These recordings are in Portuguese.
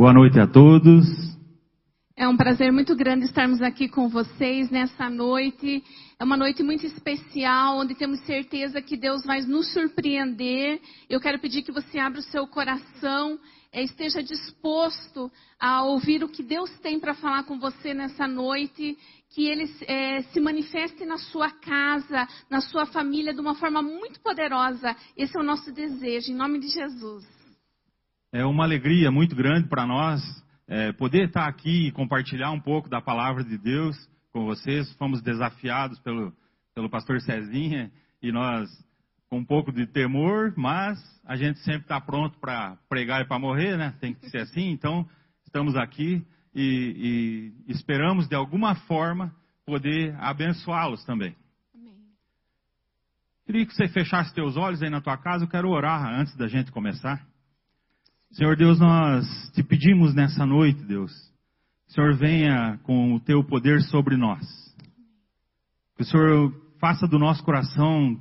Boa noite a todos. É um prazer muito grande estarmos aqui com vocês nessa noite. É uma noite muito especial, onde temos certeza que Deus vai nos surpreender. Eu quero pedir que você abra o seu coração, é, esteja disposto a ouvir o que Deus tem para falar com você nessa noite. Que Ele é, se manifeste na sua casa, na sua família, de uma forma muito poderosa. Esse é o nosso desejo, em nome de Jesus. É uma alegria muito grande para nós é, poder estar aqui e compartilhar um pouco da palavra de Deus com vocês. Fomos desafiados pelo, pelo pastor Cezinha e nós com um pouco de temor, mas a gente sempre está pronto para pregar e para morrer, né? Tem que ser assim. Então, estamos aqui e, e esperamos de alguma forma poder abençoá-los também. Queria que você fechasse teus olhos aí na tua casa. Eu quero orar antes da gente começar. Senhor Deus, nós te pedimos nessa noite, Deus, que o Senhor venha com o teu poder sobre nós. Que o Senhor faça do nosso coração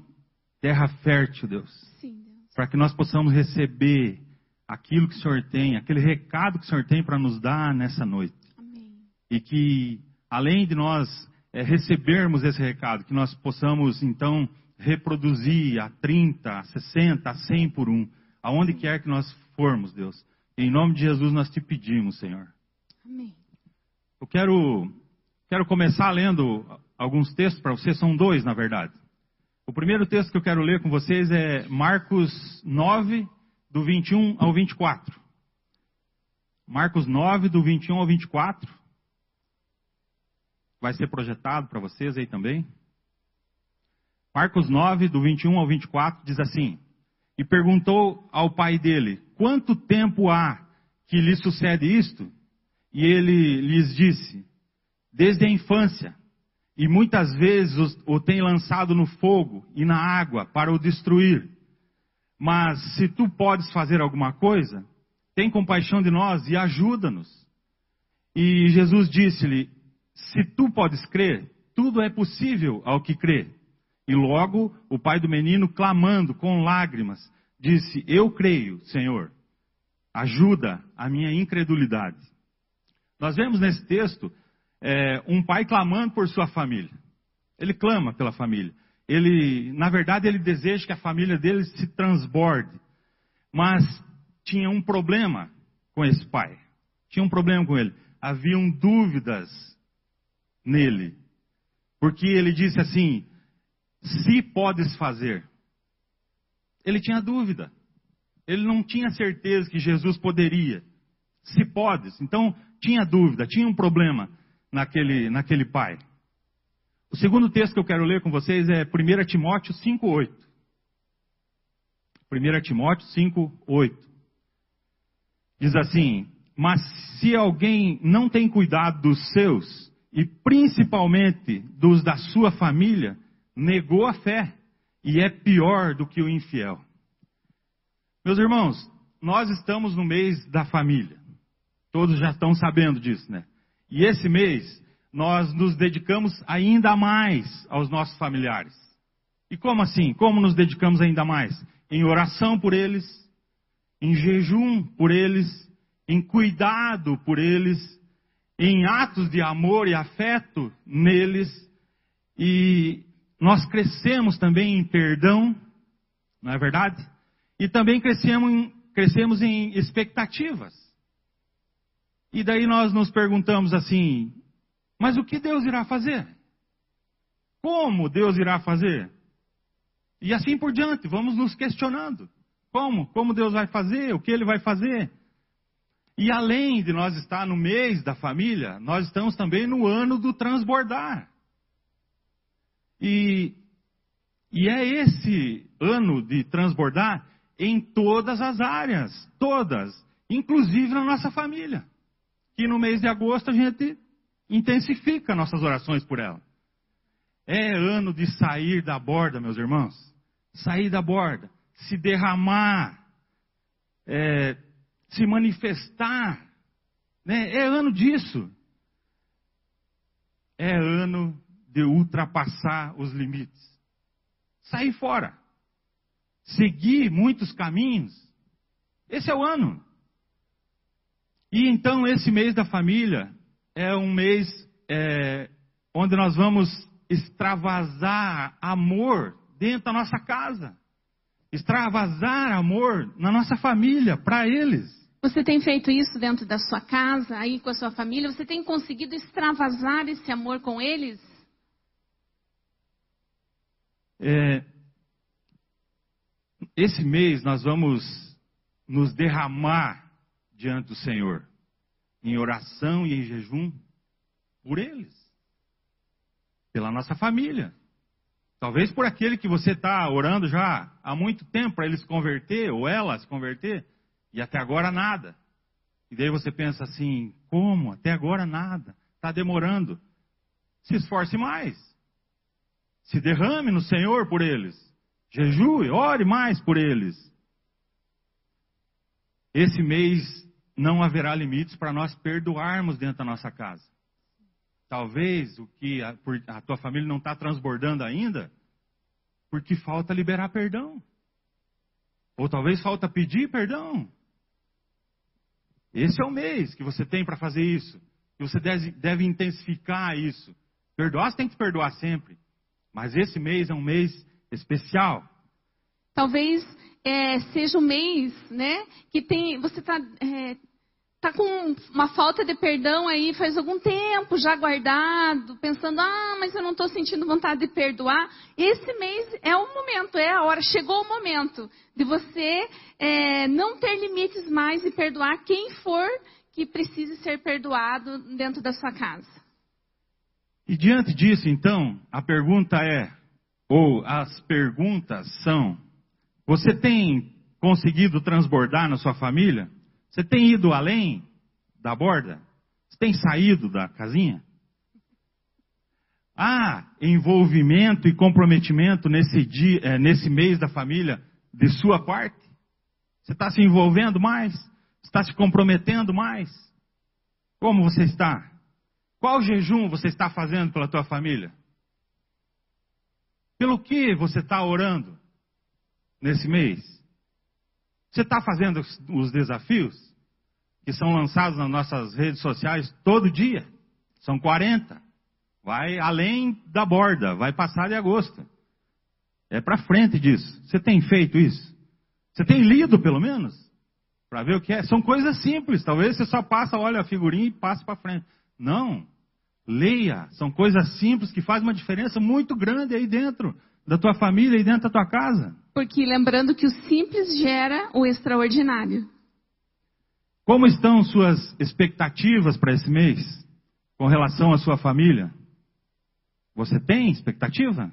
terra fértil, Deus. Sim, Deus. Para que nós possamos receber aquilo que o Senhor tem, aquele recado que o Senhor tem para nos dar nessa noite. Amém. E que, além de nós é, recebermos esse recado, que nós possamos então reproduzir a 30, a 60, a 100 por um, aonde quer que nós formos, Deus. Em nome de Jesus nós te pedimos, Senhor. Amém. Eu quero, quero começar lendo alguns textos para vocês, são dois, na verdade. O primeiro texto que eu quero ler com vocês é Marcos 9, do 21 ao 24. Marcos 9, do 21 ao 24. Vai ser projetado para vocês aí também. Marcos 9, do 21 ao 24, diz assim: E perguntou ao pai dele: Quanto tempo há que lhe sucede isto? E ele lhes disse: Desde a infância, e muitas vezes o tem lançado no fogo e na água para o destruir. Mas se tu podes fazer alguma coisa, tem compaixão de nós e ajuda-nos. E Jesus disse-lhe: Se tu podes crer, tudo é possível ao que crê. E logo o pai do menino, clamando com lágrimas, disse: Eu creio, Senhor, ajuda a minha incredulidade. Nós vemos nesse texto é, um pai clamando por sua família. Ele clama pela família. Ele, na verdade, ele deseja que a família dele se transborde. Mas tinha um problema com esse pai. Tinha um problema com ele. Haviam dúvidas nele. Porque ele disse assim: se podes fazer. Ele tinha dúvida. Ele não tinha certeza que Jesus poderia. Se podes. Então, tinha dúvida, tinha um problema naquele, naquele pai. O segundo texto que eu quero ler com vocês é 1 Timóteo 5,8. 1 Timóteo 5,8. Diz assim: Mas se alguém não tem cuidado dos seus, e principalmente dos da sua família, negou a fé e é pior do que o infiel. Meus irmãos, nós estamos no mês da família. Todos já estão sabendo disso, né? E esse mês nós nos dedicamos ainda mais aos nossos familiares. E como assim? Como nos dedicamos ainda mais? Em oração por eles, em jejum por eles, em cuidado por eles, em atos de amor e afeto neles, e nós crescemos também em perdão, não é verdade? E também crescemos em, crescemos em expectativas. E daí nós nos perguntamos assim: mas o que Deus irá fazer? Como Deus irá fazer? E assim por diante, vamos nos questionando. Como? Como Deus vai fazer? O que Ele vai fazer? E além de nós estar no mês da família, nós estamos também no ano do transbordar. E, e é esse ano de transbordar em todas as áreas, todas, inclusive na nossa família. Que no mês de agosto a gente intensifica nossas orações por ela. É ano de sair da borda, meus irmãos. Sair da borda, se derramar, é, se manifestar. Né? É ano disso. É ano de ultrapassar os limites. Sair fora. Seguir muitos caminhos. Esse é o ano. E então esse mês da família é um mês é, onde nós vamos extravasar amor dentro da nossa casa, extravasar amor na nossa família, para eles. Você tem feito isso dentro da sua casa, aí com a sua família? Você tem conseguido extravasar esse amor com eles? É, esse mês nós vamos nos derramar diante do Senhor, em oração e em jejum, por eles, pela nossa família. Talvez por aquele que você está orando já há muito tempo para ele se converter, ou ela se converter, e até agora nada. E daí você pensa assim: como? Até agora nada. Está demorando. Se esforce mais. Se derrame no Senhor por eles. Jejue, ore mais por eles. Esse mês não haverá limites para nós perdoarmos dentro da nossa casa. Talvez o que a, a tua família não está transbordando ainda, porque falta liberar perdão. Ou talvez falta pedir perdão. Esse é o mês que você tem para fazer isso. E você deve, deve intensificar isso. Perdoar, você tem que perdoar sempre. Mas esse mês é um mês especial. Talvez é, seja um mês, né, que tem, você está é, tá com uma falta de perdão aí faz algum tempo já guardado, pensando, ah, mas eu não estou sentindo vontade de perdoar. Esse mês é o momento, é a hora, chegou o momento de você é, não ter limites mais e perdoar quem for que precise ser perdoado dentro da sua casa. E diante disso, então, a pergunta é, ou as perguntas são: você tem conseguido transbordar na sua família? Você tem ido além da borda? Você tem saído da casinha? Há envolvimento e comprometimento nesse, dia, é, nesse mês da família de sua parte? Você está se envolvendo mais? Está se comprometendo mais? Como você está? Qual jejum você está fazendo pela tua família? Pelo que você está orando nesse mês? Você está fazendo os desafios que são lançados nas nossas redes sociais todo dia? São 40. Vai além da borda, vai passar de agosto. É para frente disso. Você tem feito isso? Você tem lido pelo menos? Para ver o que é? São coisas simples. Talvez você só passa, olha a figurinha e passa para frente. Não. Leia. São coisas simples que fazem uma diferença muito grande aí dentro da tua família e dentro da tua casa. Porque lembrando que o simples gera o extraordinário. Como estão suas expectativas para esse mês com relação à sua família? Você tem expectativa?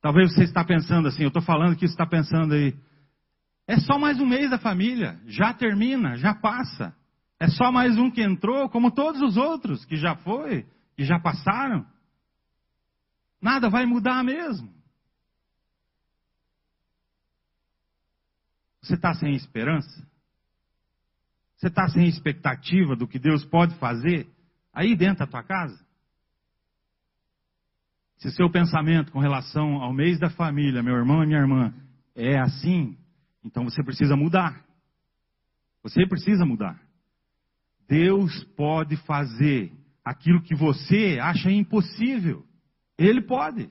Talvez você está pensando assim, eu estou falando que você está pensando aí. É só mais um mês da família, já termina, já passa. É só mais um que entrou, como todos os outros que já foi, que já passaram. Nada vai mudar mesmo. Você está sem esperança? Você está sem expectativa do que Deus pode fazer aí dentro da tua casa? Se seu pensamento com relação ao mês da família, meu irmão e minha irmã, é assim, então você precisa mudar. Você precisa mudar. Deus pode fazer aquilo que você acha impossível. Ele pode.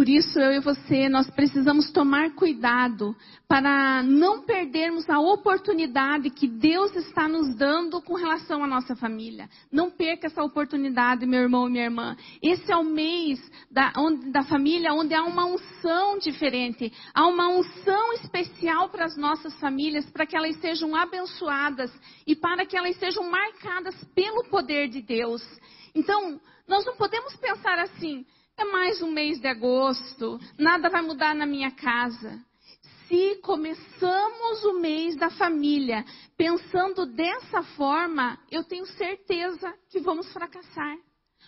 Por isso, eu e você, nós precisamos tomar cuidado para não perdermos a oportunidade que Deus está nos dando com relação à nossa família. Não perca essa oportunidade, meu irmão e minha irmã. Esse é o mês da, onde, da família onde há uma unção diferente. Há uma unção especial para as nossas famílias, para que elas sejam abençoadas e para que elas sejam marcadas pelo poder de Deus. Então, nós não podemos pensar assim. É mais um mês de agosto, nada vai mudar na minha casa. Se começamos o mês da família pensando dessa forma, eu tenho certeza que vamos fracassar.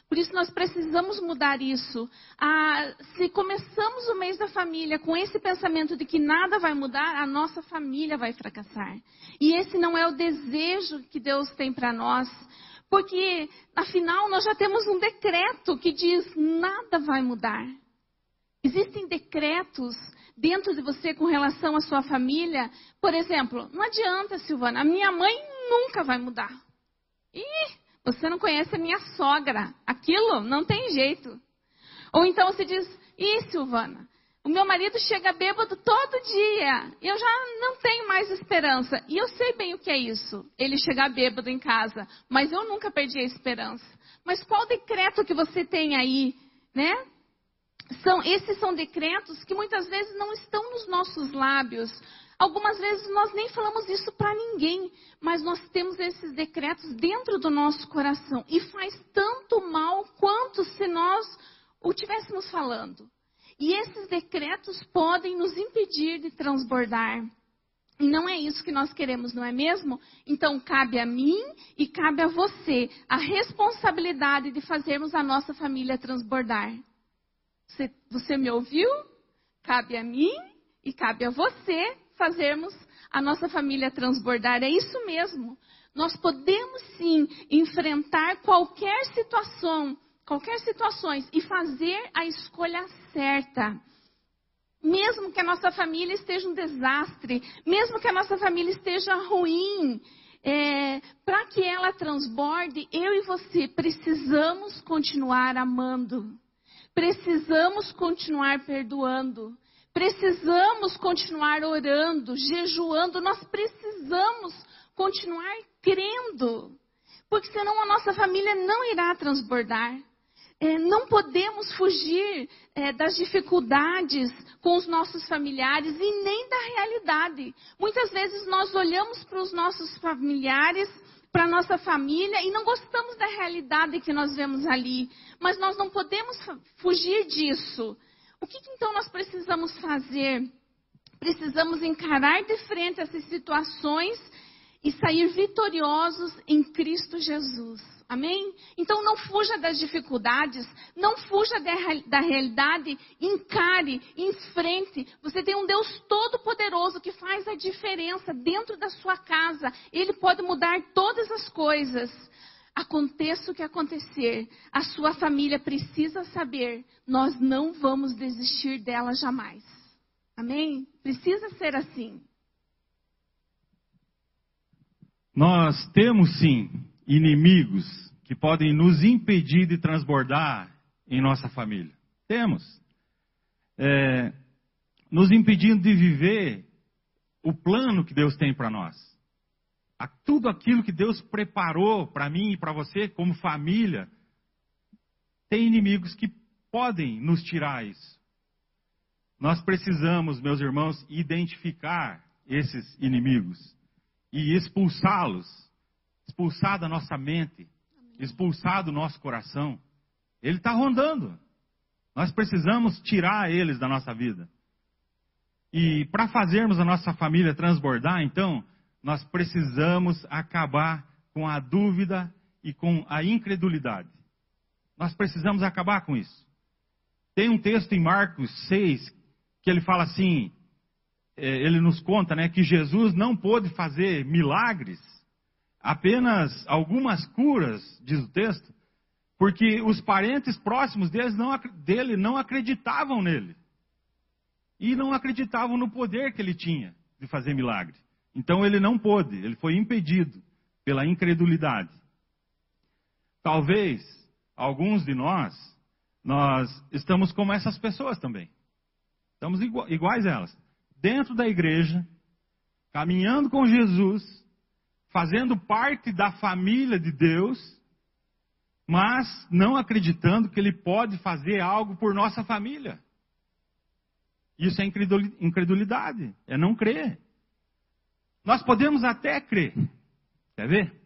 Por isso nós precisamos mudar isso. Ah, se começamos o mês da família com esse pensamento de que nada vai mudar, a nossa família vai fracassar. E esse não é o desejo que Deus tem para nós. Porque, afinal, nós já temos um decreto que diz: nada vai mudar. Existem decretos dentro de você com relação à sua família. Por exemplo, não adianta, Silvana, a minha mãe nunca vai mudar. Ih, você não conhece a minha sogra. Aquilo não tem jeito. Ou então você diz: Ih, Silvana, o meu marido chega bêbado todo dia. Eu já não tenho mais esperança. E eu sei bem o que é isso, ele chegar bêbado em casa. Mas eu nunca perdi a esperança. Mas qual decreto que você tem aí, né? São, esses são decretos que muitas vezes não estão nos nossos lábios. Algumas vezes nós nem falamos isso para ninguém, mas nós temos esses decretos dentro do nosso coração. E faz tanto mal quanto se nós o tivéssemos falando. E esses decretos podem nos impedir de transbordar. E não é isso que nós queremos, não é mesmo? Então cabe a mim e cabe a você a responsabilidade de fazermos a nossa família transbordar. Você, você me ouviu? Cabe a mim e cabe a você fazermos a nossa família transbordar. É isso mesmo. Nós podemos sim enfrentar qualquer situação, qualquer situações e fazer a escolha certa. Mesmo que a nossa família esteja um desastre, mesmo que a nossa família esteja ruim, é, para que ela transborde, eu e você precisamos continuar amando, precisamos continuar perdoando, precisamos continuar orando, jejuando, nós precisamos continuar crendo, porque senão a nossa família não irá transbordar é, não podemos fugir é, das dificuldades com os nossos familiares e nem da realidade. Muitas vezes nós olhamos para os nossos familiares, para a nossa família e não gostamos da realidade que nós vemos ali. Mas nós não podemos fugir disso. O que, que então nós precisamos fazer? Precisamos encarar de frente essas situações e sair vitoriosos em Cristo Jesus. Amém? Então não fuja das dificuldades, não fuja da realidade, encare, enfrente. Você tem um Deus todo-poderoso que faz a diferença dentro da sua casa. Ele pode mudar todas as coisas. Aconteça o que acontecer, a sua família precisa saber, nós não vamos desistir dela jamais. Amém? Precisa ser assim. Nós temos sim inimigos que podem nos impedir de transbordar em nossa família. Temos. É, nos impedindo de viver o plano que Deus tem para nós. A, tudo aquilo que Deus preparou para mim e para você como família, tem inimigos que podem nos tirar isso. Nós precisamos, meus irmãos, identificar esses inimigos e expulsá-los expulsar da nossa mente, expulsar do nosso coração. Ele está rondando. Nós precisamos tirar eles da nossa vida. E para fazermos a nossa família transbordar, então, nós precisamos acabar com a dúvida e com a incredulidade. Nós precisamos acabar com isso. Tem um texto em Marcos 6 que ele fala assim, é, ele nos conta, né, que Jesus não pôde fazer milagres apenas algumas curas, diz o texto, porque os parentes próximos não, dele não acreditavam nele. E não acreditavam no poder que ele tinha de fazer milagre. Então ele não pôde, ele foi impedido pela incredulidade. Talvez alguns de nós, nós estamos como essas pessoas também. Estamos iguais a elas. Dentro da igreja, caminhando com Jesus, fazendo parte da família de Deus, mas não acreditando que Ele pode fazer algo por nossa família. Isso é incredulidade, é não crer. Nós podemos até crer, quer ver?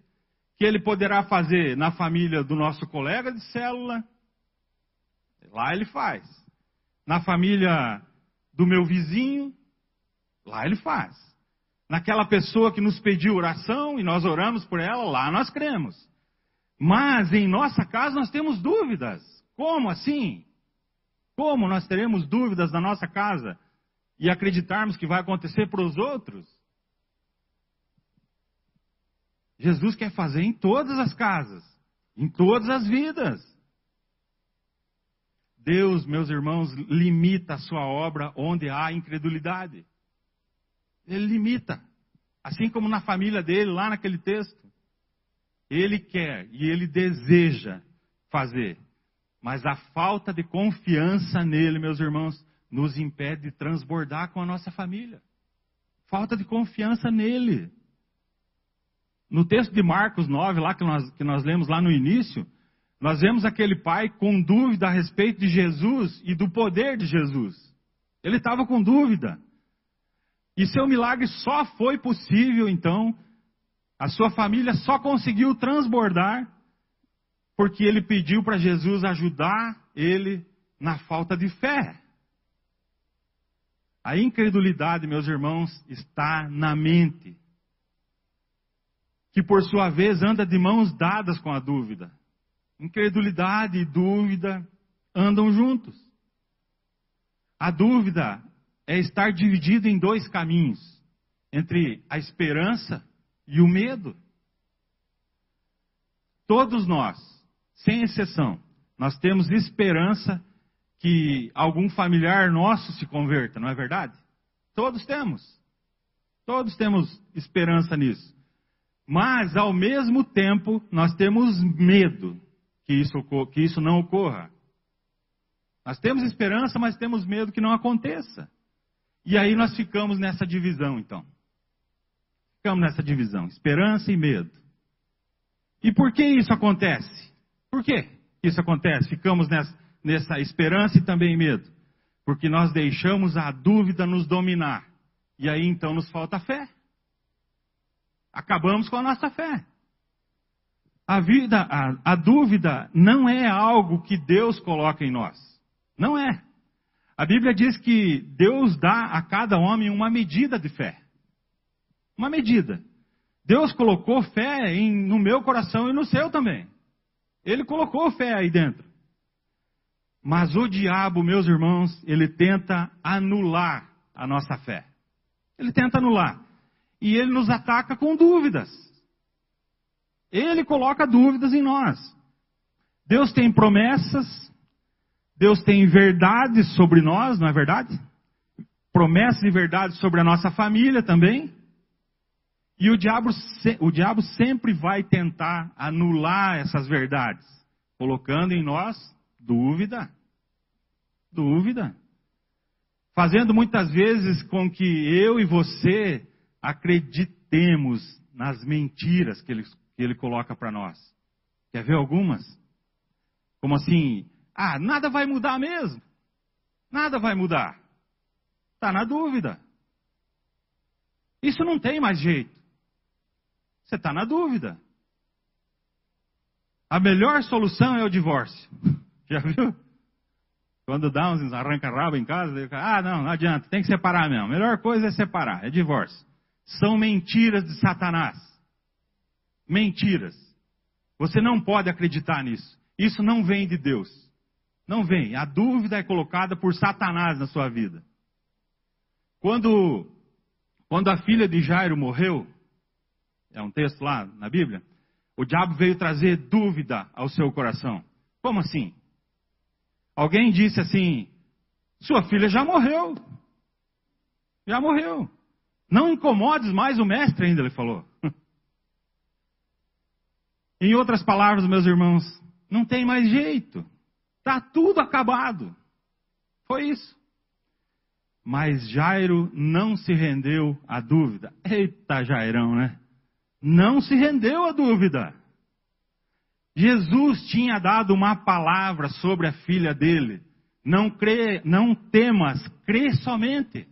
Que Ele poderá fazer na família do nosso colega de célula, lá Ele faz. Na família do meu vizinho, lá Ele faz naquela pessoa que nos pediu oração e nós oramos por ela, lá nós cremos. Mas em nossa casa nós temos dúvidas. Como assim? Como nós teremos dúvidas na nossa casa e acreditarmos que vai acontecer para os outros? Jesus quer fazer em todas as casas, em todas as vidas. Deus, meus irmãos, limita a sua obra onde há incredulidade. Ele limita. Assim como na família dele, lá naquele texto. Ele quer e ele deseja fazer. Mas a falta de confiança nele, meus irmãos, nos impede de transbordar com a nossa família. Falta de confiança nele. No texto de Marcos 9, lá que nós, que nós lemos lá no início, nós vemos aquele pai com dúvida a respeito de Jesus e do poder de Jesus. Ele estava com dúvida. E seu milagre só foi possível, então, a sua família só conseguiu transbordar porque ele pediu para Jesus ajudar ele na falta de fé. A incredulidade, meus irmãos, está na mente, que por sua vez anda de mãos dadas com a dúvida. Incredulidade e dúvida andam juntos. A dúvida é estar dividido em dois caminhos, entre a esperança e o medo. Todos nós, sem exceção, nós temos esperança que algum familiar nosso se converta, não é verdade? Todos temos. Todos temos esperança nisso. Mas, ao mesmo tempo, nós temos medo que isso, que isso não ocorra. Nós temos esperança, mas temos medo que não aconteça. E aí nós ficamos nessa divisão, então. Ficamos nessa divisão, esperança e medo. E por que isso acontece? Por que isso acontece? Ficamos nessa, nessa esperança e também medo. Porque nós deixamos a dúvida nos dominar. E aí então nos falta fé. Acabamos com a nossa fé. A vida, a, a dúvida não é algo que Deus coloca em nós. Não é. A Bíblia diz que Deus dá a cada homem uma medida de fé. Uma medida. Deus colocou fé em, no meu coração e no seu também. Ele colocou fé aí dentro. Mas o diabo, meus irmãos, ele tenta anular a nossa fé. Ele tenta anular. E ele nos ataca com dúvidas. Ele coloca dúvidas em nós. Deus tem promessas, Deus tem verdades sobre nós, não é verdade? Promessas e verdades sobre a nossa família também. E o diabo, o diabo sempre vai tentar anular essas verdades, colocando em nós dúvida. Dúvida. Fazendo muitas vezes com que eu e você acreditemos nas mentiras que ele, que ele coloca para nós. Quer ver algumas? Como assim, ah, nada vai mudar mesmo. Nada vai mudar. Está na dúvida. Isso não tem mais jeito. Você está na dúvida. A melhor solução é o divórcio. Já viu? Quando dá uns arranca-rabo em casa, ah, não, não adianta, tem que separar mesmo. A melhor coisa é separar, é divórcio. São mentiras de Satanás. Mentiras. Você não pode acreditar nisso. Isso não vem de Deus. Não vem. A dúvida é colocada por Satanás na sua vida. Quando, quando a filha de Jairo morreu, é um texto lá na Bíblia, o diabo veio trazer dúvida ao seu coração. Como assim? Alguém disse assim: sua filha já morreu. Já morreu. Não incomodes mais o mestre, ainda ele falou. em outras palavras, meus irmãos, não tem mais jeito. Está tudo acabado. Foi isso. Mas Jairo não se rendeu à dúvida. Eita, Jairão, né? Não se rendeu à dúvida. Jesus tinha dado uma palavra sobre a filha dele. Não crê, não temas, crê somente.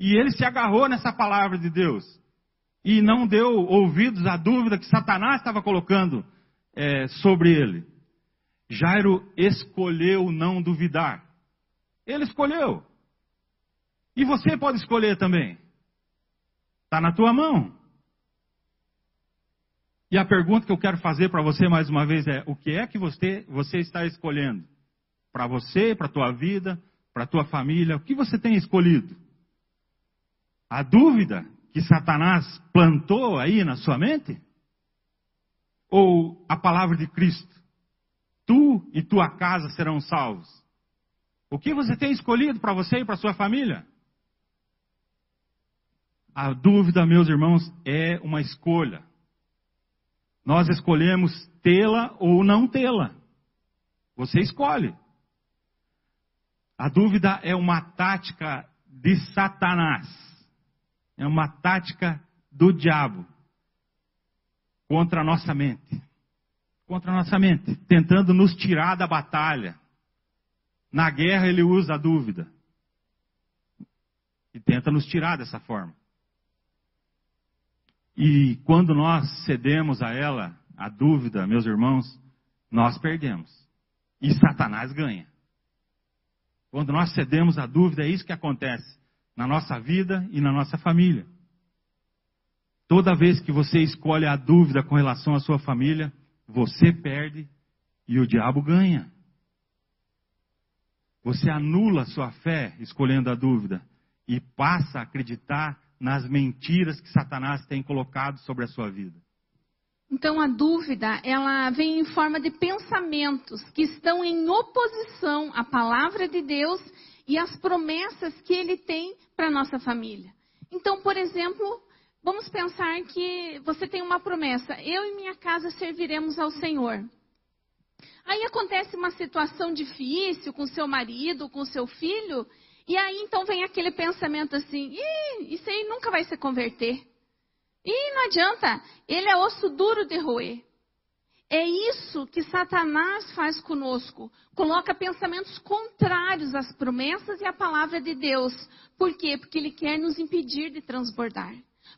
E ele se agarrou nessa palavra de Deus. E não deu ouvidos à dúvida que Satanás estava colocando é, sobre ele. Jairo escolheu não duvidar. Ele escolheu. E você pode escolher também. Está na tua mão. E a pergunta que eu quero fazer para você mais uma vez é: o que é que você, você está escolhendo? Para você, para a tua vida, para a tua família, o que você tem escolhido? A dúvida que Satanás plantou aí na sua mente? Ou a palavra de Cristo? Tu e tua casa serão salvos. O que você tem escolhido para você e para sua família? A dúvida, meus irmãos, é uma escolha. Nós escolhemos tê-la ou não tê-la. Você escolhe. A dúvida é uma tática de Satanás. É uma tática do diabo contra a nossa mente. Contra a nossa mente, tentando nos tirar da batalha. Na guerra ele usa a dúvida. E tenta nos tirar dessa forma. E quando nós cedemos a ela, a dúvida, meus irmãos, nós perdemos. E Satanás ganha. Quando nós cedemos a dúvida, é isso que acontece na nossa vida e na nossa família. Toda vez que você escolhe a dúvida com relação à sua família, você perde e o diabo ganha. Você anula sua fé escolhendo a dúvida e passa a acreditar nas mentiras que Satanás tem colocado sobre a sua vida. Então a dúvida, ela vem em forma de pensamentos que estão em oposição à palavra de Deus e às promessas que ele tem para nossa família. Então, por exemplo, vamos pensar que você tem uma promessa: eu e minha casa serviremos ao Senhor. Aí acontece uma situação difícil com seu marido, com seu filho, e aí então vem aquele pensamento assim: Ih, isso aí nunca vai se converter. E não adianta, ele é osso duro de roer. É isso que Satanás faz conosco. Coloca pensamentos contrários às promessas e à palavra de Deus. Por quê? Porque ele quer nos impedir de transbordar.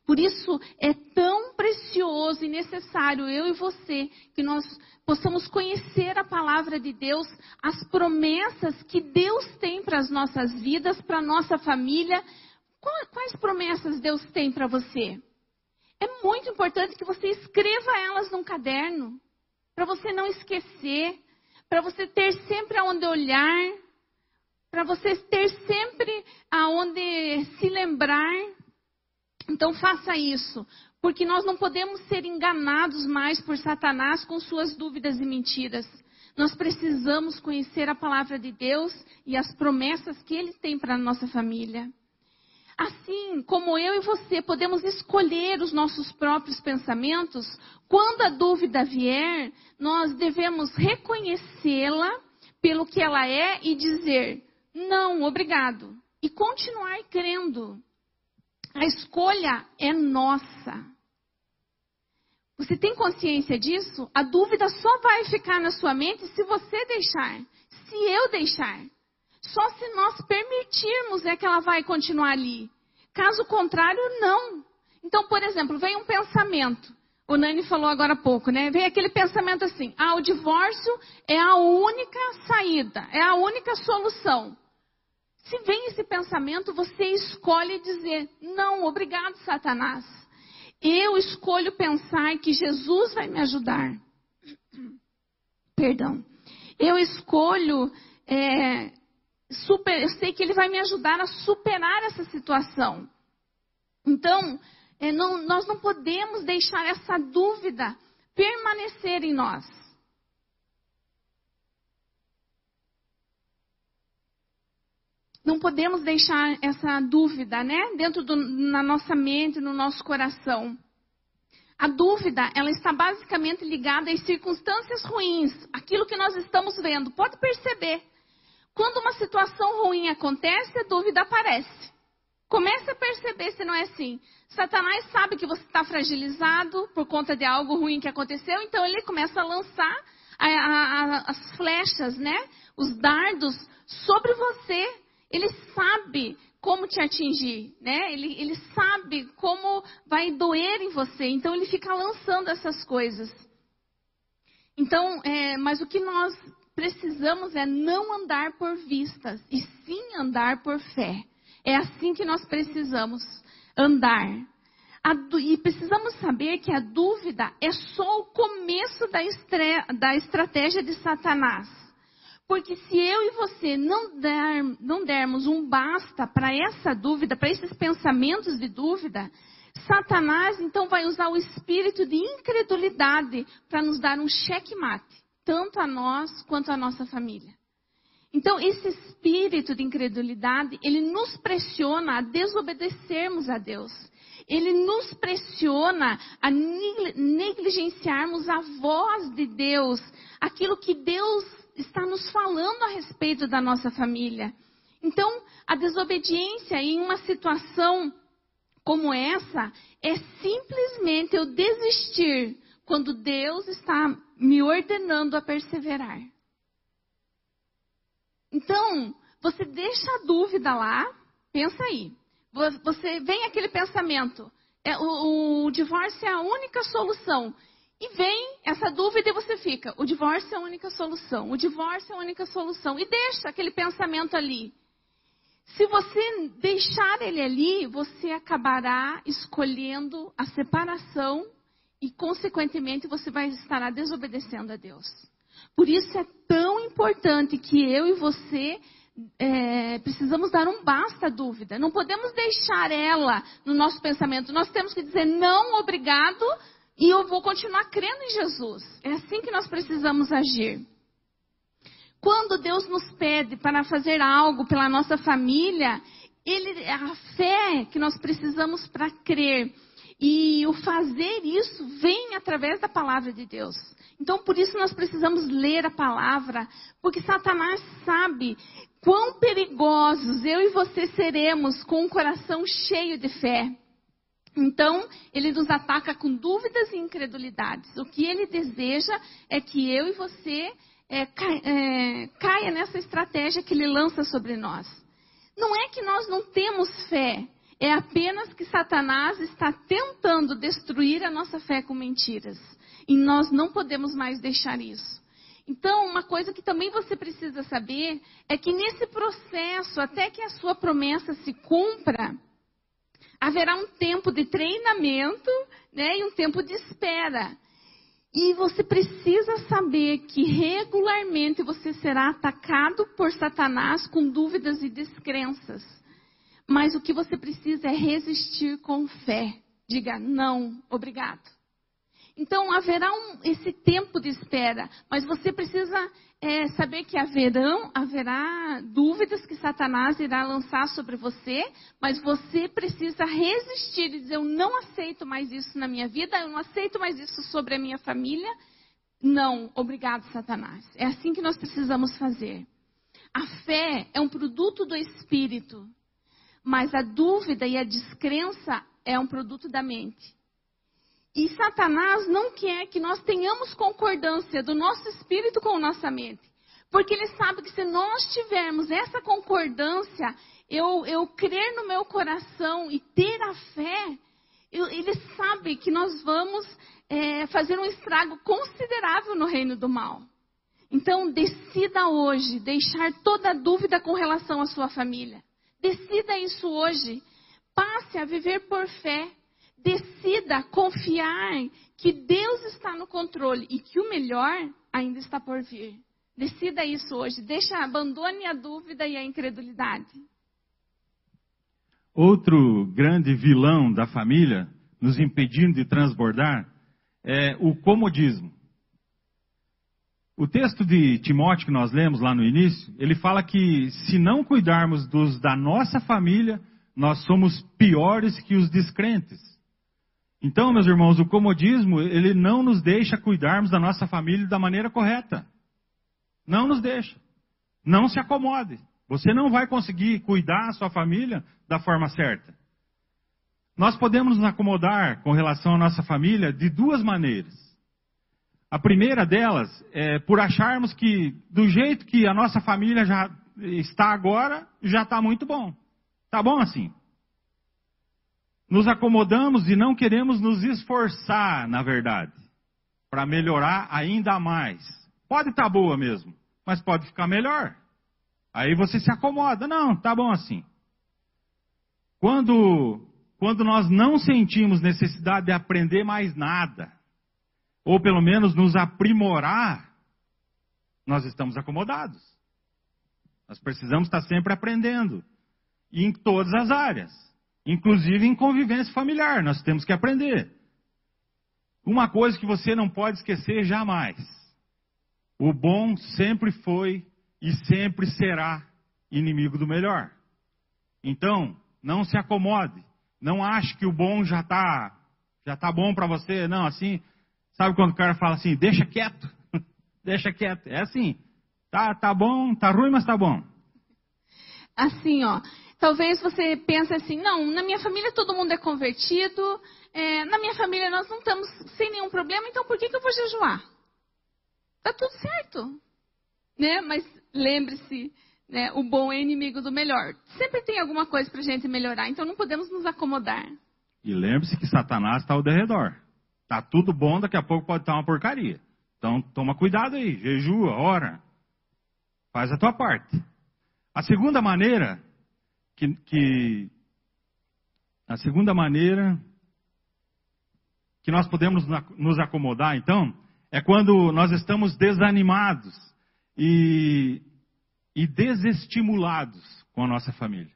Por isso é tão precioso e necessário eu e você que nós possamos conhecer a palavra de Deus, as promessas que Deus tem para as nossas vidas, para a nossa família. Quais promessas Deus tem para você? É muito importante que você escreva elas num caderno, para você não esquecer, para você ter sempre aonde olhar, para você ter sempre aonde se lembrar. Então faça isso, porque nós não podemos ser enganados mais por Satanás com suas dúvidas e mentiras. Nós precisamos conhecer a palavra de Deus e as promessas que ele tem para a nossa família. Assim como eu e você podemos escolher os nossos próprios pensamentos, quando a dúvida vier, nós devemos reconhecê-la pelo que ela é e dizer: não, obrigado. E continuar crendo. A escolha é nossa. Você tem consciência disso? A dúvida só vai ficar na sua mente se você deixar, se eu deixar. Só se nós permitirmos é que ela vai continuar ali. Caso contrário, não. Então, por exemplo, vem um pensamento. O Nani falou agora há pouco, né? Vem aquele pensamento assim: ah, o divórcio é a única saída, é a única solução. Se vem esse pensamento, você escolhe dizer: não, obrigado, Satanás. Eu escolho pensar que Jesus vai me ajudar. Perdão. Eu escolho é, super, eu sei que ele vai me ajudar a superar essa situação. Então, é, não, nós não podemos deixar essa dúvida permanecer em nós. Não podemos deixar essa dúvida, né, dentro do, na nossa mente, no nosso coração. A dúvida, ela está basicamente ligada às circunstâncias ruins, aquilo que nós estamos vendo. Pode perceber. Quando uma situação ruim acontece, a dúvida aparece. Comece a perceber se não é assim. Satanás sabe que você está fragilizado por conta de algo ruim que aconteceu, então ele começa a lançar a, a, a, as flechas, né? Os dardos sobre você ele sabe como te atingir, né? Ele, ele sabe como vai doer em você. Então ele fica lançando essas coisas. Então, é, mas o que nós precisamos é não andar por vistas e sim andar por fé. É assim que nós precisamos andar. e precisamos saber que a dúvida é só o começo da, estre, da estratégia de Satanás. Porque se eu e você não, der, não dermos um basta para essa dúvida, para esses pensamentos de dúvida, Satanás então vai usar o espírito de incredulidade para nos dar um checkmate, tanto a nós quanto a nossa família. Então, esse espírito de incredulidade, ele nos pressiona a desobedecermos a Deus. ele nos pressiona a negligenciarmos a voz de Deus, aquilo que Deus está nos falando a respeito da nossa família. Então, a desobediência em uma situação como essa é simplesmente eu desistir quando Deus está me ordenando a perseverar. Então, você deixa a dúvida lá, pensa aí. Você vem aquele pensamento, é, o, o divórcio é a única solução. E vem essa dúvida e você fica, o divórcio é a única solução, o divórcio é a única solução. E deixa aquele pensamento ali. Se você deixar ele ali, você acabará escolhendo a separação e, consequentemente, você vai estar desobedecendo a Deus. Por isso é tão importante que eu e você é, precisamos dar um basta à dúvida. Não podemos deixar ela no nosso pensamento. Nós temos que dizer não, obrigado, e eu vou continuar crendo em Jesus. É assim que nós precisamos agir. Quando Deus nos pede para fazer algo pela nossa família, ele, a fé que nós precisamos para crer e o fazer isso vem através da palavra de Deus. Então, por isso nós precisamos ler a palavra, porque Satanás sabe quão perigosos eu e você seremos com um coração cheio de fé. Então, ele nos ataca com dúvidas e incredulidades. O que ele deseja é que eu e você é, é, caia nessa estratégia que ele lança sobre nós. Não é que nós não temos fé, é apenas que Satanás está tentando destruir a nossa fé com mentiras. E nós não podemos mais deixar isso. Então, uma coisa que também você precisa saber é que nesse processo, até que a sua promessa se cumpra, haverá um tempo de treinamento né, e um tempo de espera. E você precisa saber que regularmente você será atacado por Satanás com dúvidas e descrenças. Mas o que você precisa é resistir com fé. Diga não, obrigado. Então haverá um, esse tempo de espera, mas você precisa é, saber que haverão, haverá dúvidas que Satanás irá lançar sobre você, mas você precisa resistir e dizer: Eu não aceito mais isso na minha vida, eu não aceito mais isso sobre a minha família. Não, obrigado, Satanás. É assim que nós precisamos fazer. A fé é um produto do espírito, mas a dúvida e a descrença é um produto da mente. E Satanás não quer que nós tenhamos concordância do nosso espírito com a nossa mente. Porque ele sabe que se nós tivermos essa concordância, eu, eu crer no meu coração e ter a fé, eu, ele sabe que nós vamos é, fazer um estrago considerável no reino do mal. Então, decida hoje deixar toda dúvida com relação à sua família. Decida isso hoje. Passe a viver por fé. Decida confiar que Deus está no controle e que o melhor ainda está por vir. Decida isso hoje. Deixa, abandone a dúvida e a incredulidade. Outro grande vilão da família, nos impedindo de transbordar, é o comodismo. O texto de Timóteo que nós lemos lá no início, ele fala que se não cuidarmos dos da nossa família, nós somos piores que os descrentes. Então, meus irmãos, o comodismo, ele não nos deixa cuidarmos da nossa família da maneira correta. Não nos deixa. Não se acomode. Você não vai conseguir cuidar da sua família da forma certa. Nós podemos nos acomodar com relação à nossa família de duas maneiras. A primeira delas é por acharmos que do jeito que a nossa família já está agora, já está muito bom. Está bom assim nos acomodamos e não queremos nos esforçar, na verdade, para melhorar ainda mais. Pode estar tá boa mesmo, mas pode ficar melhor. Aí você se acomoda. Não, tá bom assim. Quando, quando nós não sentimos necessidade de aprender mais nada, ou pelo menos nos aprimorar, nós estamos acomodados. Nós precisamos estar sempre aprendendo. E em todas as áreas. Inclusive em convivência familiar, nós temos que aprender. Uma coisa que você não pode esquecer jamais: o bom sempre foi e sempre será inimigo do melhor. Então, não se acomode, Não ache que o bom já está já tá bom para você. Não, assim, sabe quando o cara fala assim, deixa quieto, deixa quieto. É assim, tá, tá bom, tá ruim, mas tá bom. Assim, ó, talvez você pense assim, não, na minha família todo mundo é convertido, é, na minha família nós não estamos sem nenhum problema, então por que, que eu vou jejuar? Tá tudo certo. Né? Mas lembre-se, né, o bom é inimigo do melhor. Sempre tem alguma coisa para a gente melhorar, então não podemos nos acomodar. E lembre-se que Satanás está ao derredor. Tá tudo bom, daqui a pouco pode estar uma porcaria. Então toma cuidado aí, jejua, ora. Faz a tua parte. A segunda maneira que, que a segunda maneira que nós podemos nos acomodar, então, é quando nós estamos desanimados e, e desestimulados com a nossa família.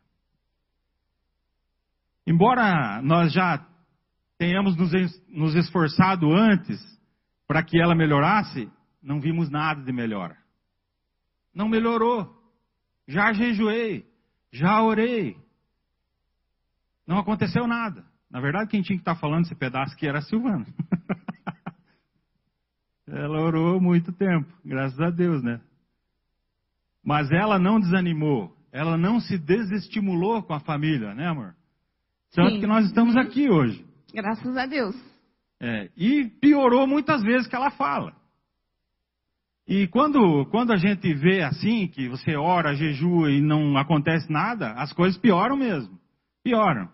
Embora nós já tenhamos nos, esforçado antes para que ela melhorasse, não vimos nada de melhora. Não melhorou. Já jejuei, já orei. Não aconteceu nada. Na verdade, quem tinha que estar falando esse pedaço aqui era a Silvana. ela orou muito tempo, graças a Deus, né? Mas ela não desanimou, ela não se desestimulou com a família, né, amor? Tanto Sim. que nós estamos aqui hoje. Graças a Deus. É, e piorou muitas vezes que ela fala. E quando, quando a gente vê assim, que você ora, jejua e não acontece nada, as coisas pioram mesmo. Pioram.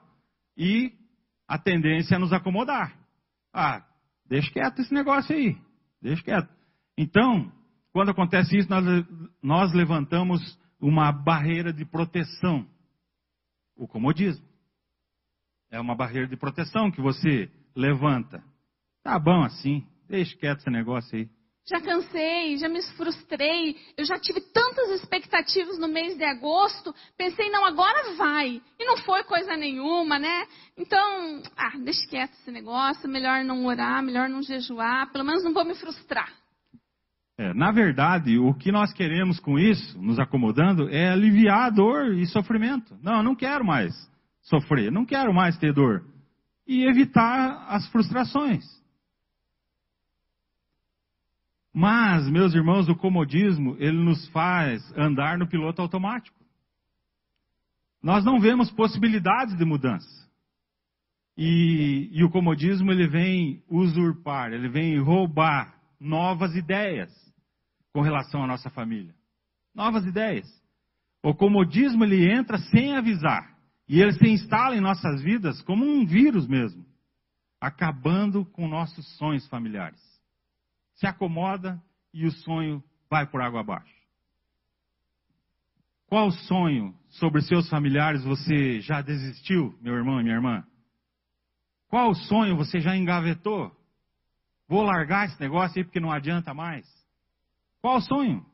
E a tendência é nos acomodar. Ah, deixa quieto esse negócio aí. Deixa quieto. Então, quando acontece isso, nós, nós levantamos uma barreira de proteção. O comodismo. É uma barreira de proteção que você levanta. Tá bom assim, deixa quieto esse negócio aí. Já cansei, já me frustrei, eu já tive tantas expectativas no mês de agosto, pensei, não, agora vai. E não foi coisa nenhuma, né? Então, ah, deixa quieto esse negócio, melhor não orar, melhor não jejuar, pelo menos não vou me frustrar. É, na verdade, o que nós queremos com isso, nos acomodando, é aliviar a dor e sofrimento. Não, eu não quero mais sofrer, não quero mais ter dor. E evitar as frustrações. Mas, meus irmãos, o comodismo, ele nos faz andar no piloto automático. Nós não vemos possibilidades de mudança. E, e o comodismo, ele vem usurpar, ele vem roubar novas ideias com relação à nossa família. Novas ideias. O comodismo, ele entra sem avisar. E ele se instala em nossas vidas como um vírus mesmo, acabando com nossos sonhos familiares. Se acomoda e o sonho vai por água abaixo. Qual sonho sobre seus familiares você já desistiu, meu irmão e minha irmã? Qual sonho você já engavetou? Vou largar esse negócio aí porque não adianta mais. Qual sonho?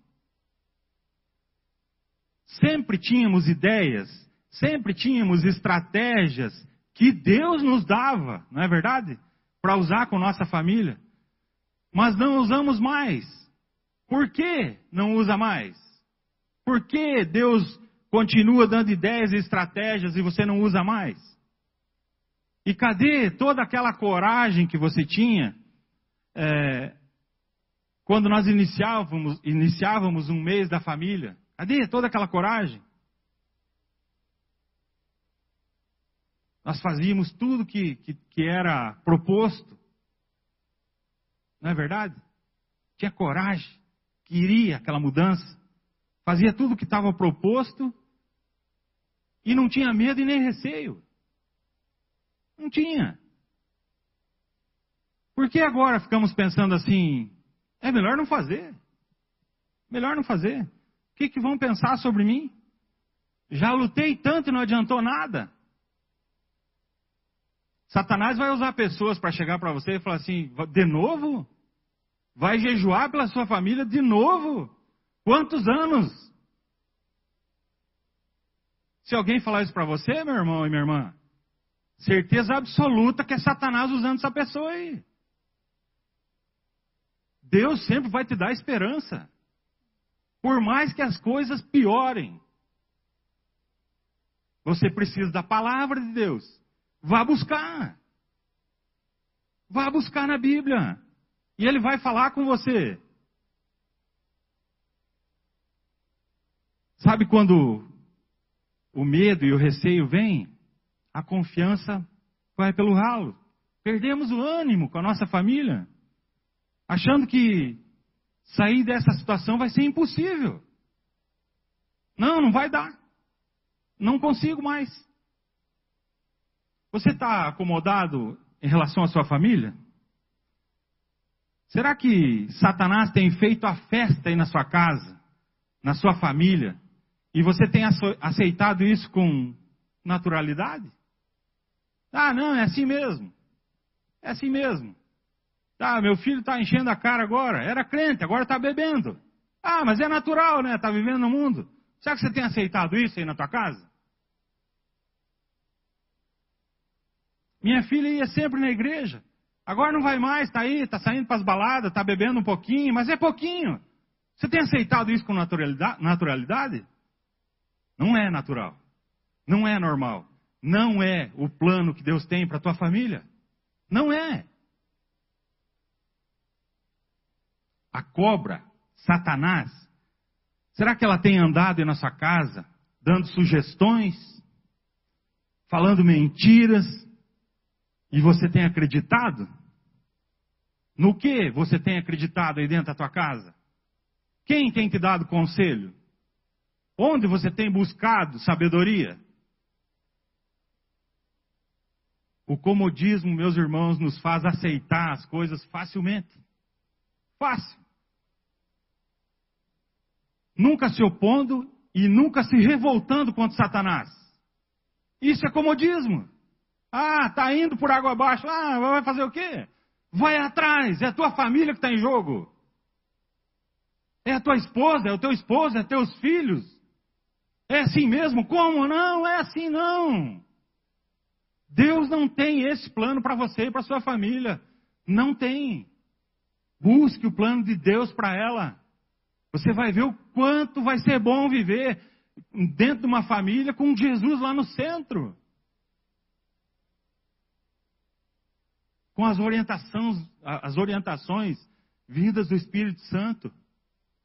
Sempre tínhamos ideias Sempre tínhamos estratégias que Deus nos dava, não é verdade? Para usar com nossa família. Mas não usamos mais. Por que não usa mais? Por que Deus continua dando ideias e estratégias e você não usa mais? E cadê toda aquela coragem que você tinha é, quando nós iniciávamos, iniciávamos um mês da família? Cadê toda aquela coragem? Nós fazíamos tudo que, que, que era proposto. Não é verdade? Tinha coragem, queria aquela mudança, fazia tudo o que estava proposto e não tinha medo e nem receio. Não tinha. Por que agora ficamos pensando assim? É melhor não fazer. Melhor não fazer. O que, que vão pensar sobre mim? Já lutei tanto e não adiantou nada. Satanás vai usar pessoas para chegar para você e falar assim: de novo? Vai jejuar pela sua família de novo? Quantos anos? Se alguém falar isso para você, meu irmão e minha irmã, certeza absoluta que é Satanás usando essa pessoa aí. Deus sempre vai te dar esperança. Por mais que as coisas piorem, você precisa da palavra de Deus Vá buscar. Vá buscar na Bíblia. E ele vai falar com você. Sabe quando o medo e o receio vêm? A confiança vai pelo ralo. Perdemos o ânimo com a nossa família, achando que sair dessa situação vai ser impossível. Não, não vai dar. Não consigo mais. Você está acomodado em relação à sua família? Será que Satanás tem feito a festa aí na sua casa, na sua família, e você tem aceitado isso com naturalidade? Ah, não, é assim mesmo. É assim mesmo. Tá, meu filho está enchendo a cara agora. Era crente, agora está bebendo. Ah, mas é natural, né? Está vivendo no mundo. Será que você tem aceitado isso aí na tua casa? Minha filha ia sempre na igreja. Agora não vai mais, está aí, está saindo para as baladas, está bebendo um pouquinho, mas é pouquinho. Você tem aceitado isso com naturalidade? Não é natural. Não é normal. Não é o plano que Deus tem para a tua família. Não é. A cobra, Satanás, será que ela tem andado em nossa casa, dando sugestões, falando mentiras, e você tem acreditado? No que você tem acreditado aí dentro da tua casa? Quem tem te dado conselho? Onde você tem buscado sabedoria? O comodismo, meus irmãos, nos faz aceitar as coisas facilmente. Fácil. Nunca se opondo e nunca se revoltando contra Satanás. Isso é comodismo. Ah, tá indo por água abaixo. Ah, vai fazer o quê? Vai atrás. É a tua família que está em jogo. É a tua esposa, é o teu esposo, é teus filhos. É assim mesmo? Como? Não, é assim não. Deus não tem esse plano para você e para sua família. Não tem. Busque o plano de Deus para ela. Você vai ver o quanto vai ser bom viver dentro de uma família com Jesus lá no centro. Com as orientações, as orientações vindas do Espírito Santo,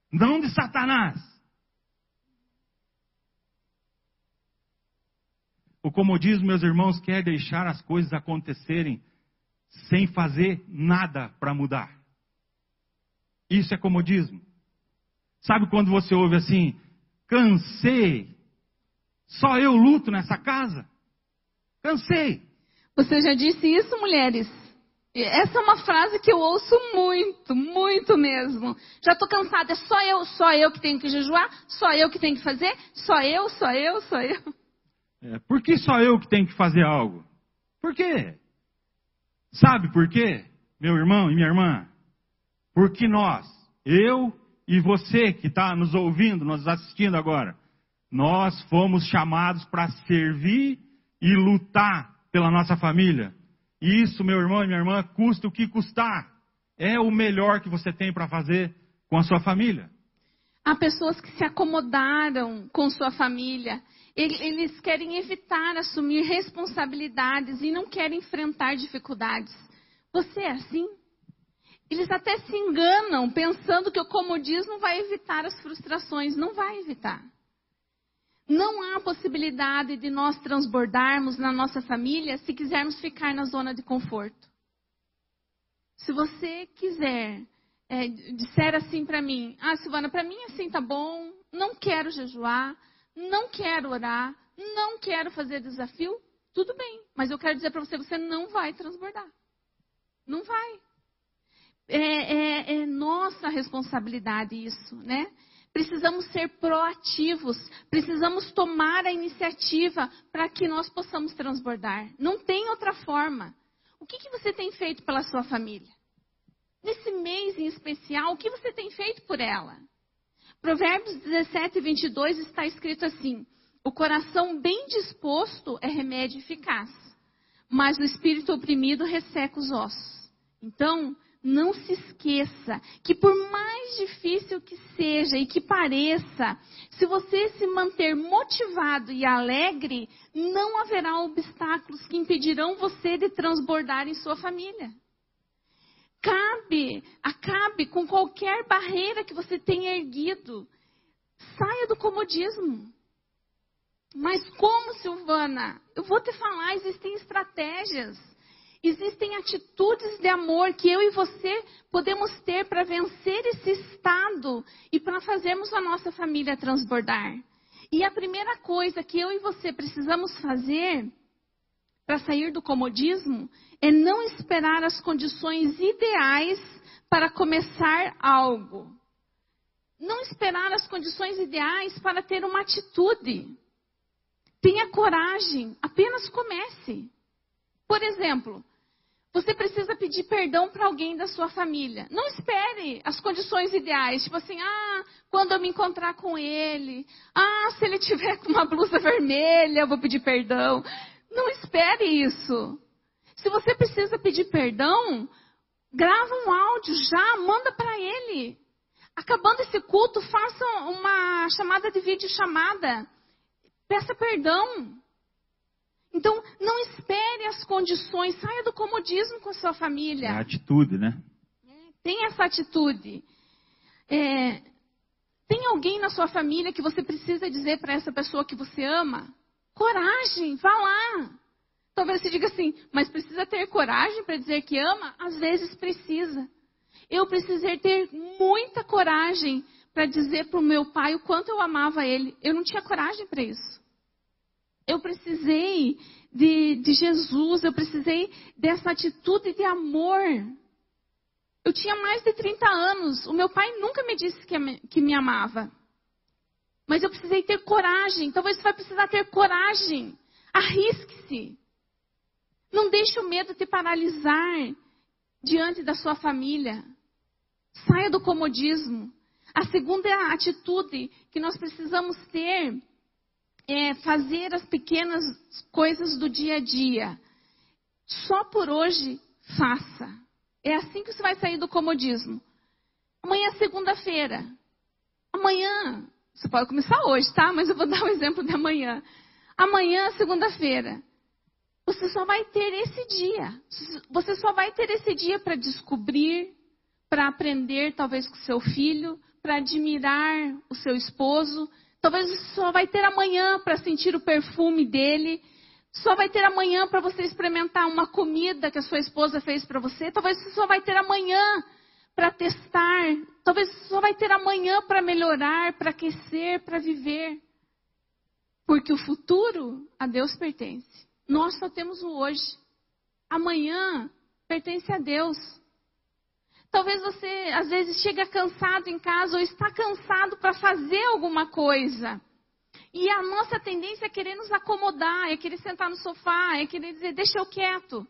não de Satanás. O comodismo, meus irmãos, quer deixar as coisas acontecerem sem fazer nada para mudar. Isso é comodismo. Sabe quando você ouve assim, cansei, só eu luto nessa casa? Cansei. Você já disse isso, mulheres? Essa é uma frase que eu ouço muito, muito mesmo. Já estou cansada, é só eu, só eu que tenho que jejuar, só eu que tenho que fazer, só eu, só eu, só eu. É, por que só eu que tenho que fazer algo? Por quê? Sabe por quê, meu irmão e minha irmã? Porque nós, eu e você que está nos ouvindo, nos assistindo agora, nós fomos chamados para servir e lutar pela nossa família. Isso, meu irmão e minha irmã, custa o que custar. É o melhor que você tem para fazer com a sua família. Há pessoas que se acomodaram com sua família eles querem evitar assumir responsabilidades e não querem enfrentar dificuldades. Você é assim? Eles até se enganam pensando que o comodismo vai evitar as frustrações. Não vai evitar. Não há possibilidade de nós transbordarmos na nossa família se quisermos ficar na zona de conforto. Se você quiser, é, disser assim para mim, ah, Silvana, para mim assim tá bom, não quero jejuar, não quero orar, não quero fazer desafio, tudo bem. Mas eu quero dizer para você, você não vai transbordar. Não vai. É, é, é nossa responsabilidade isso, né? Precisamos ser proativos, precisamos tomar a iniciativa para que nós possamos transbordar. Não tem outra forma. O que, que você tem feito pela sua família? Nesse mês em especial, o que você tem feito por ela? Provérbios 17, 22 está escrito assim: O coração bem disposto é remédio eficaz, mas o espírito oprimido resseca os ossos. Então, não se esqueça que por mais difícil que seja e que pareça, se você se manter motivado e alegre, não haverá obstáculos que impedirão você de transbordar em sua família. Cabe, acabe com qualquer barreira que você tenha erguido. Saia do comodismo. Mas como, Silvana? Eu vou te falar, existem estratégias. Existem atitudes de amor que eu e você podemos ter para vencer esse estado e para fazermos a nossa família transbordar. E a primeira coisa que eu e você precisamos fazer para sair do comodismo é não esperar as condições ideais para começar algo. Não esperar as condições ideais para ter uma atitude. Tenha coragem, apenas comece. Por exemplo, você precisa pedir perdão para alguém da sua família. Não espere as condições ideais, tipo assim, ah, quando eu me encontrar com ele, ah, se ele tiver com uma blusa vermelha, eu vou pedir perdão. Não espere isso. Se você precisa pedir perdão, grava um áudio já, manda para ele. Acabando esse culto, faça uma chamada de vídeo chamada. Peça perdão. Então, não espere as condições, saia do comodismo com a sua família. É a atitude, né? É, tem essa atitude. É, tem alguém na sua família que você precisa dizer para essa pessoa que você ama? Coragem, vá lá. Talvez você diga assim, mas precisa ter coragem para dizer que ama? Às vezes precisa. Eu precisei ter muita coragem para dizer para o meu pai o quanto eu amava ele. Eu não tinha coragem para isso. Eu precisei de, de Jesus, eu precisei dessa atitude de amor. Eu tinha mais de 30 anos, o meu pai nunca me disse que, que me amava. Mas eu precisei ter coragem. Talvez você vai precisar ter coragem. Arrisque-se. Não deixe o medo te paralisar diante da sua família. Saia do comodismo. A segunda atitude que nós precisamos ter é, fazer as pequenas coisas do dia a dia. Só por hoje, faça. É assim que você vai sair do comodismo. Amanhã é segunda-feira. Amanhã, você pode começar hoje, tá? Mas eu vou dar o um exemplo de amanhã. Amanhã, segunda-feira. Você só vai ter esse dia. Você só vai ter esse dia para descobrir, para aprender, talvez com seu filho, para admirar o seu esposo, Talvez você só vai ter amanhã para sentir o perfume dele. Só vai ter amanhã para você experimentar uma comida que a sua esposa fez para você. Talvez você só vai ter amanhã para testar. Talvez você só vai ter amanhã para melhorar, para aquecer, para viver. Porque o futuro a Deus pertence. Nós só temos o hoje. Amanhã pertence a Deus. Talvez você, às vezes, chega cansado em casa ou está cansado para fazer alguma coisa. E a nossa tendência é querer nos acomodar, é querer sentar no sofá, é querer dizer, deixa eu quieto.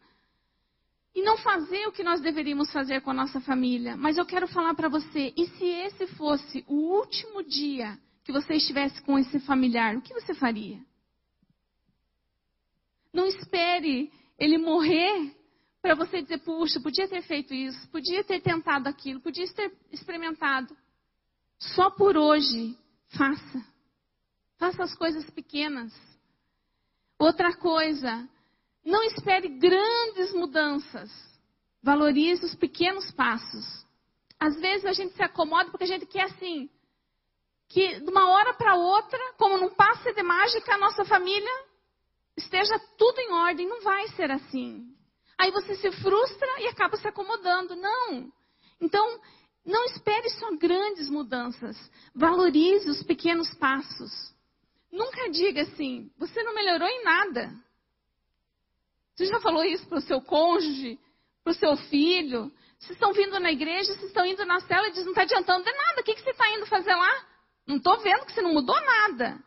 E não fazer o que nós deveríamos fazer com a nossa família. Mas eu quero falar para você, e se esse fosse o último dia que você estivesse com esse familiar, o que você faria? Não espere ele morrer para você dizer, puxa, podia ter feito isso, podia ter tentado aquilo, podia ter experimentado. Só por hoje, faça. Faça as coisas pequenas. Outra coisa, não espere grandes mudanças. Valorize os pequenos passos. Às vezes a gente se acomoda porque a gente quer assim, que de uma hora para outra, como num passe de mágica, a nossa família esteja tudo em ordem. Não vai ser assim. Aí você se frustra e acaba se acomodando. Não. Então, não espere só grandes mudanças. Valorize os pequenos passos. Nunca diga assim, você não melhorou em nada. Você já falou isso para o seu cônjuge, para o seu filho? Vocês estão vindo na igreja, vocês estão indo na cela e diz, não está adiantando de nada. O que, que você está indo fazer lá? Não estou vendo que você não mudou nada.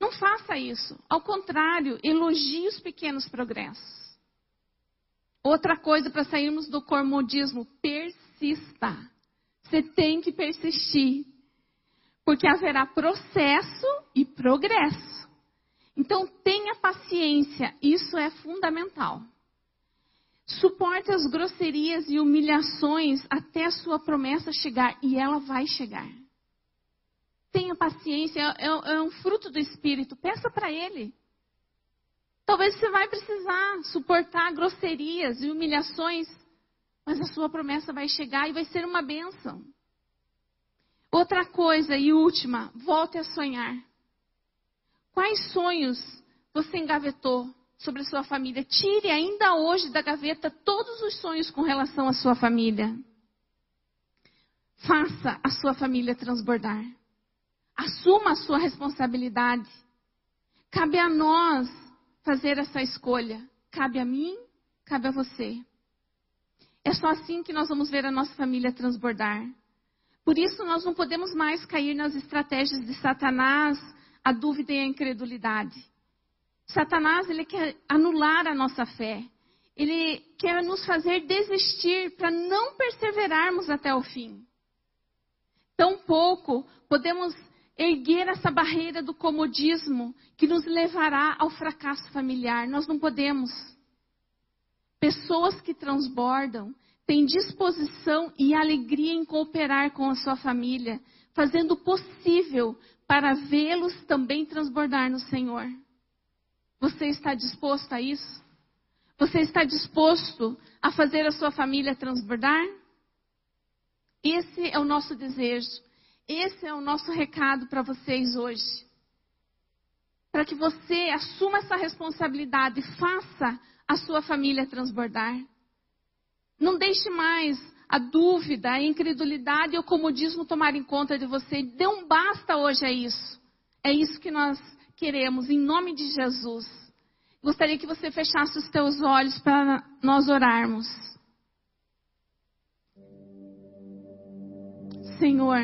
Não faça isso. Ao contrário, elogie os pequenos progressos. Outra coisa para sairmos do comodismo, persista. Você tem que persistir. Porque haverá processo e progresso. Então tenha paciência, isso é fundamental. Suporte as grosserias e humilhações até a sua promessa chegar. E ela vai chegar. Tenha paciência, é, é, é um fruto do Espírito. Peça para Ele. Talvez você vai precisar suportar grosserias e humilhações, mas a sua promessa vai chegar e vai ser uma bênção. Outra coisa e última, volte a sonhar. Quais sonhos você engavetou sobre a sua família? Tire ainda hoje da gaveta todos os sonhos com relação à sua família. Faça a sua família transbordar. Assuma a sua responsabilidade. Cabe a nós fazer essa escolha. Cabe a mim, cabe a você. É só assim que nós vamos ver a nossa família transbordar. Por isso, nós não podemos mais cair nas estratégias de Satanás, a dúvida e a incredulidade. Satanás, ele quer anular a nossa fé. Ele quer nos fazer desistir para não perseverarmos até o fim. Tampouco podemos erguer essa barreira do comodismo que nos levará ao fracasso familiar. Nós não podemos. Pessoas que transbordam têm disposição e alegria em cooperar com a sua família, fazendo o possível para vê-los também transbordar no Senhor. Você está disposto a isso? Você está disposto a fazer a sua família transbordar? Esse é o nosso desejo. Esse é o nosso recado para vocês hoje. Para que você assuma essa responsabilidade e faça a sua família transbordar. Não deixe mais a dúvida, a incredulidade e o comodismo tomarem conta de você. Dê um basta hoje a isso. É isso que nós queremos, em nome de Jesus. Gostaria que você fechasse os teus olhos para nós orarmos. Senhor,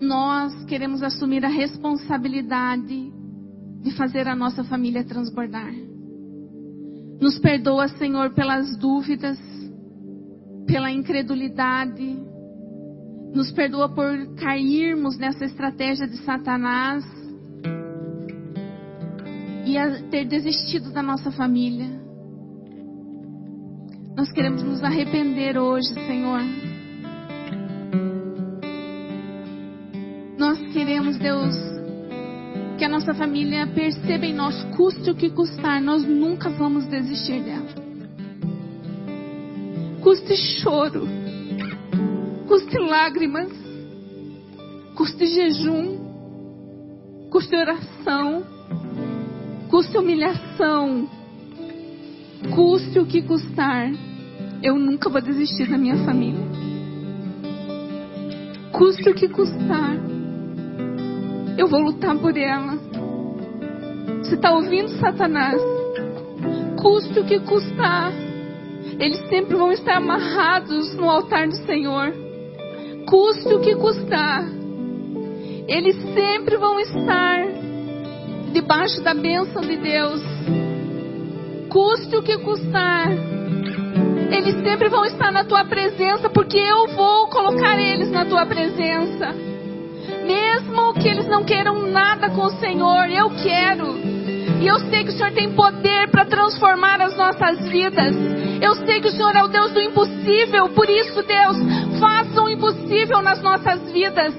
nós queremos assumir a responsabilidade de fazer a nossa família transbordar. Nos perdoa, Senhor, pelas dúvidas, pela incredulidade. Nos perdoa por cairmos nessa estratégia de Satanás e ter desistido da nossa família. Nós queremos nos arrepender hoje, Senhor. Deus, que a nossa família perceba em nós, custe o que custar, nós nunca vamos desistir dela. Custe choro, custe lágrimas, custe jejum, custe oração, custe humilhação, custe o que custar, eu nunca vou desistir da minha família. Custe o que custar eu vou lutar por ela. Você está ouvindo, Satanás? Custe o que custar, eles sempre vão estar amarrados no altar do Senhor. Custe o que custar, eles sempre vão estar debaixo da bênção de Deus. Custe o que custar, eles sempre vão estar na tua presença, porque eu vou colocar eles na tua presença. Mesmo que eles não queiram nada com o Senhor, eu quero. E eu sei que o Senhor tem poder para transformar as nossas vidas. Eu sei que o Senhor é o Deus do impossível. Por isso, Deus, faça o impossível nas nossas vidas.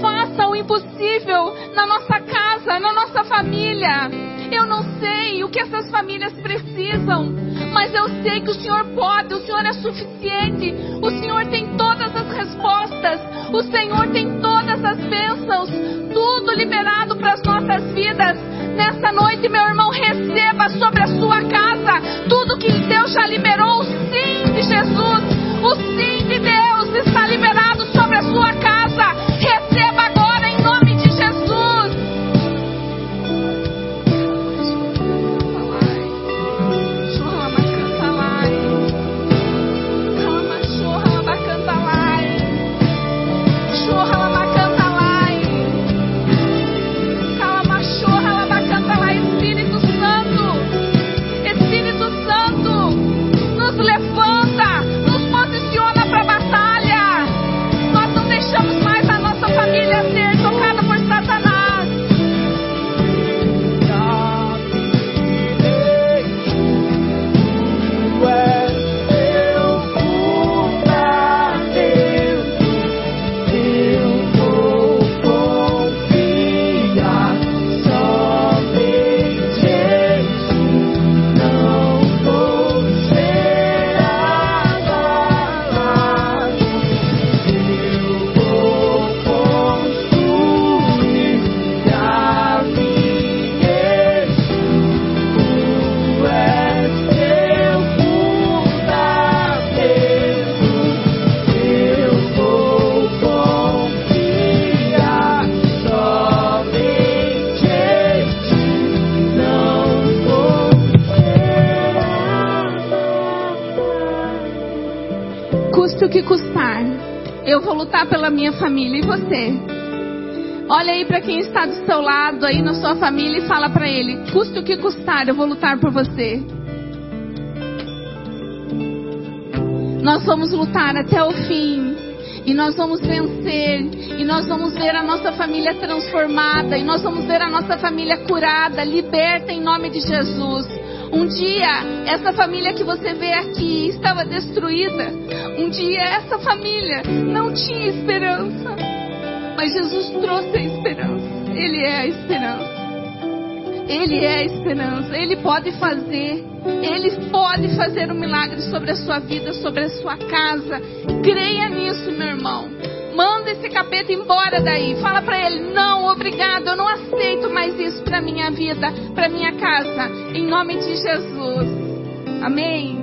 Faça o impossível na nossa casa, na nossa família. Eu não sei o que essas famílias precisam, mas eu sei que o Senhor pode, o Senhor é suficiente, o Senhor tem todas as respostas, o Senhor tem todas as bênçãos, tudo liberado para as nossas vidas. Nessa noite, meu irmão, receba sobre a sua casa tudo que Deus já liberou, o sim de Jesus, o sim de Deus está liberado sobre a sua casa. Minha família e você. Olha aí para quem está do seu lado, aí na sua família e fala para ele: custe o que custar, eu vou lutar por você. Nós vamos lutar até o fim. E nós vamos vencer. E nós vamos ver a nossa família transformada. E nós vamos ver a nossa família curada, liberta em nome de Jesus. Um dia, essa família que você vê aqui estava destruída. Um dia, essa família não tinha esperança. Mas Jesus trouxe a esperança. Ele é a esperança. Ele é a esperança. Ele pode fazer. Ele pode fazer um milagre sobre a sua vida, sobre a sua casa. Creia nisso, meu irmão. Manda esse capeta embora daí. Fala para ele: "Não, obrigado. Eu não aceito mais isso para minha vida, para minha casa, em nome de Jesus." Amém.